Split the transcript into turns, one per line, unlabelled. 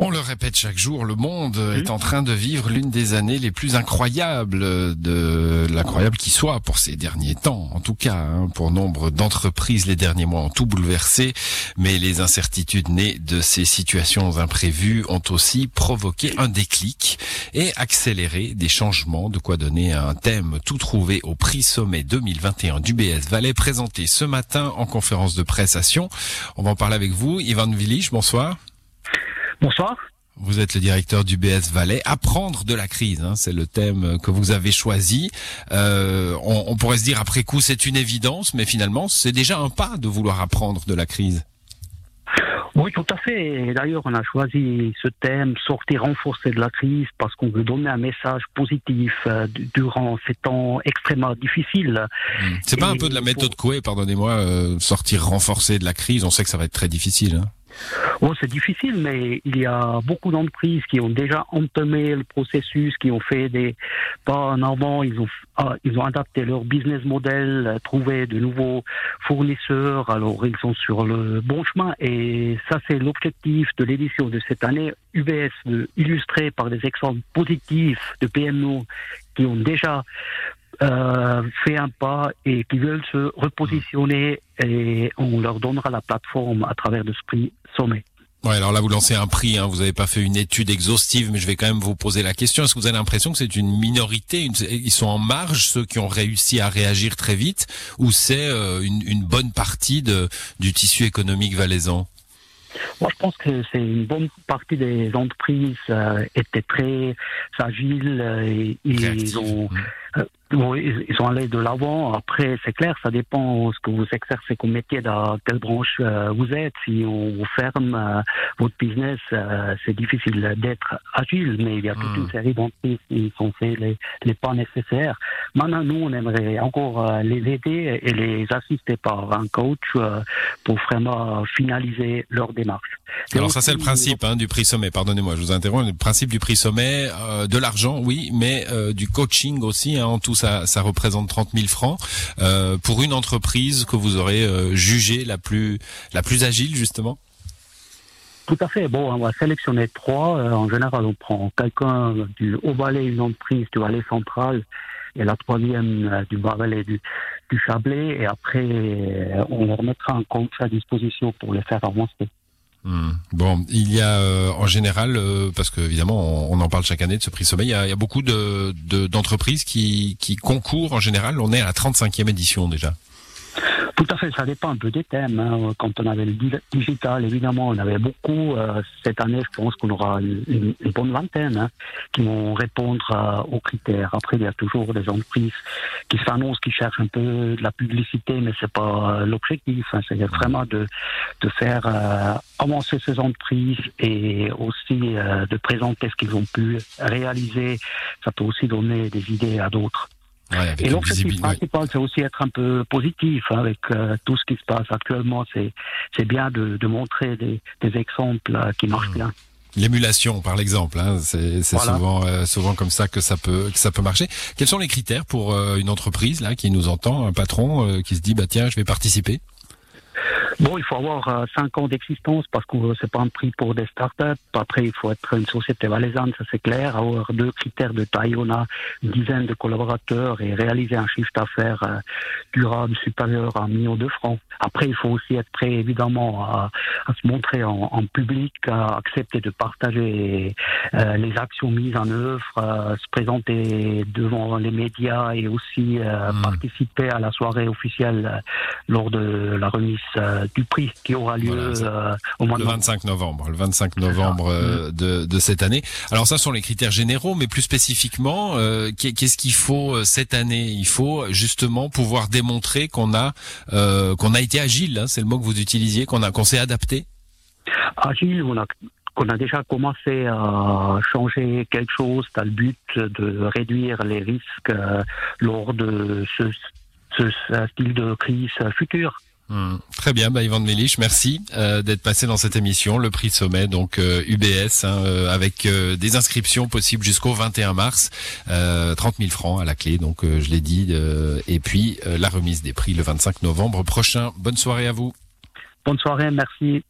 On le répète chaque jour, le monde est en train de vivre l'une des années les plus incroyables de l'incroyable qui soit pour ces derniers temps, en tout cas, hein, pour nombre d'entreprises, les derniers mois ont tout bouleversé, mais les incertitudes nées de ces situations imprévues ont aussi provoqué un déclic et accéléré des changements, de quoi donner un thème tout trouvé au prix sommet 2021 du BS Valais présenté ce matin en conférence de presse à Sion. On va en parler avec vous, Ivan Villich, bonsoir.
Bonsoir.
Vous êtes le directeur du BS Valais. Apprendre de la crise, hein, c'est le thème que vous avez choisi. Euh, on, pourrait se dire après coup c'est une évidence, mais finalement c'est déjà un pas de vouloir apprendre de la crise.
Oui, tout à fait. D'ailleurs, on a choisi ce thème, sortir renforcé de la crise, parce qu'on veut donner un message positif euh, durant ces temps extrêmement difficiles.
Hmm. C'est pas un peu de la méthode Coué, pardonnez-moi, euh, sortir renforcé de la crise. On sait que ça va être très difficile. Hein.
Oh, c'est difficile, mais il y a beaucoup d'entreprises qui ont déjà entamé le processus, qui ont fait des pas en avant, ils ont, ah, ils ont adapté leur business model, trouvé de nouveaux fournisseurs, alors ils sont sur le bon chemin. Et ça c'est l'objectif de l'édition de cette année. UBS, de illustrer par des exemples positifs de PMO qui ont déjà euh, fait un pas et qui veulent se repositionner et on leur donnera la plateforme à travers de ce prix sommet.
Ouais, alors là, vous lancez un prix, hein, vous n'avez pas fait une étude exhaustive, mais je vais quand même vous poser la question. Est-ce que vous avez l'impression que c'est une minorité, ils sont en marge, ceux qui ont réussi à réagir très vite, ou c'est euh, une, une, bonne partie de, du tissu économique valaisan?
Moi, je pense que c'est une bonne partie des entreprises euh, étaient très agiles euh, et ils ont euh, ils sont allés de l'avant. Après, c'est clair, ça dépend ce que vous exercez comme métier, dans quelle branche euh, vous êtes. Si on vous ferme euh, votre business, c'est difficile d'être agile, mais il y a toute une hmm. série d'entreprises qui sont fait les, les, pas nécessaires. Maintenant, nous, on aimerait encore les aider et les assister par un coach pour vraiment finaliser leur démarche.
Alors ça, c'est le principe hein, du prix sommet. Pardonnez-moi, je vous interromps. Le principe du prix sommet, de l'argent, oui, mais du coaching aussi. Hein, en tout, ça, ça représente 30 000 francs euh, pour une entreprise que vous aurez euh, jugée la plus la plus agile justement?
Tout à fait. Bon, on va sélectionner trois. Euh, en général, on prend quelqu'un du haut valais, une entreprise du valais central, et la troisième du bas valais du, du Chablais. Et après, on leur mettra un compte à disposition pour les faire avancer.
Hmm. Bon, il y a euh, en général, euh, parce que évidemment on, en parle chaque année de ce prix sommeil, il y a, beaucoup de d'entreprises qui, qui concourent en général. On est à la 35e édition déjà.
Tout à fait, ça dépend un peu des thèmes. Hein. Quand on avait le digital, évidemment, on avait beaucoup. Euh, cette année, je pense qu'on aura une, bonne vingtaine hein, qui vont répondre euh, aux critères. Après, il y a toujours des entreprises qui s'annoncent, qui cherchent un peu de la publicité, mais c'est pas euh, l'objectif. Hein. C'est vraiment de, de faire avancer ces entreprises et aussi de présenter ce qu'ils ont pu réaliser. Ça peut aussi donner des idées à d'autres et l'objectif principal, c'est aussi être un peu positif hein, avec euh, tout ce qui se passe actuellement. C'est bien de, de, montrer des, des exemples euh, qui marchent mmh. bien.
L'émulation, par l'exemple, hein, c'est souvent euh, souvent comme ça que ça peut que ça peut marcher. Quels sont les critères pour une entreprise là qui nous entend, un patron qui se dit bah tiens je vais participer?
Bon, il faut avoir euh, cinq ans d'existence parce que c'est pas un prix pour des startups. Après, il faut être une société valaisanne, ça c'est clair. Avoir deux critères de taille, on a une dizaine de collaborateurs et réaliser un chiffre d'affaires euh, durable supérieur à un million de francs. Après, il faut aussi être prêt, évidemment, à, se montrer en, public, à accepter de partager euh, les actions mises en œuvre, se présenter devant les médias et aussi hmm. participer à la soirée officielle lors de la remise du prix qui aura lieu euh, au mois
le 25 novembre. Le 25 novembre euh, de, de, cette année. Alors ça sont les critères généraux, mais plus spécifiquement, euh, qu'est-ce qu'il faut cette année? Il faut justement pouvoir démontrer qu'on a qu'on a été agile. Hein, c'est le mot que vous utilisiez, qu'on a qu'on s'est adapté?
Agile, on a qu'on a déjà commencé à changer quelque chose dans le but de réduire les risques lors de ce, ce style de crise future.
Hmm. Très bien, bah Yvan de merci euh, d'être passé dans cette émission. Le prix sommet, donc UBS, hein, avec des inscriptions possibles jusqu'au 21 mars, 30 000 francs à la clé, donc je l'ai dit, et puis la remise des prix le 25 novembre prochain. Bonne soirée à vous.
Bonne soirée, merci.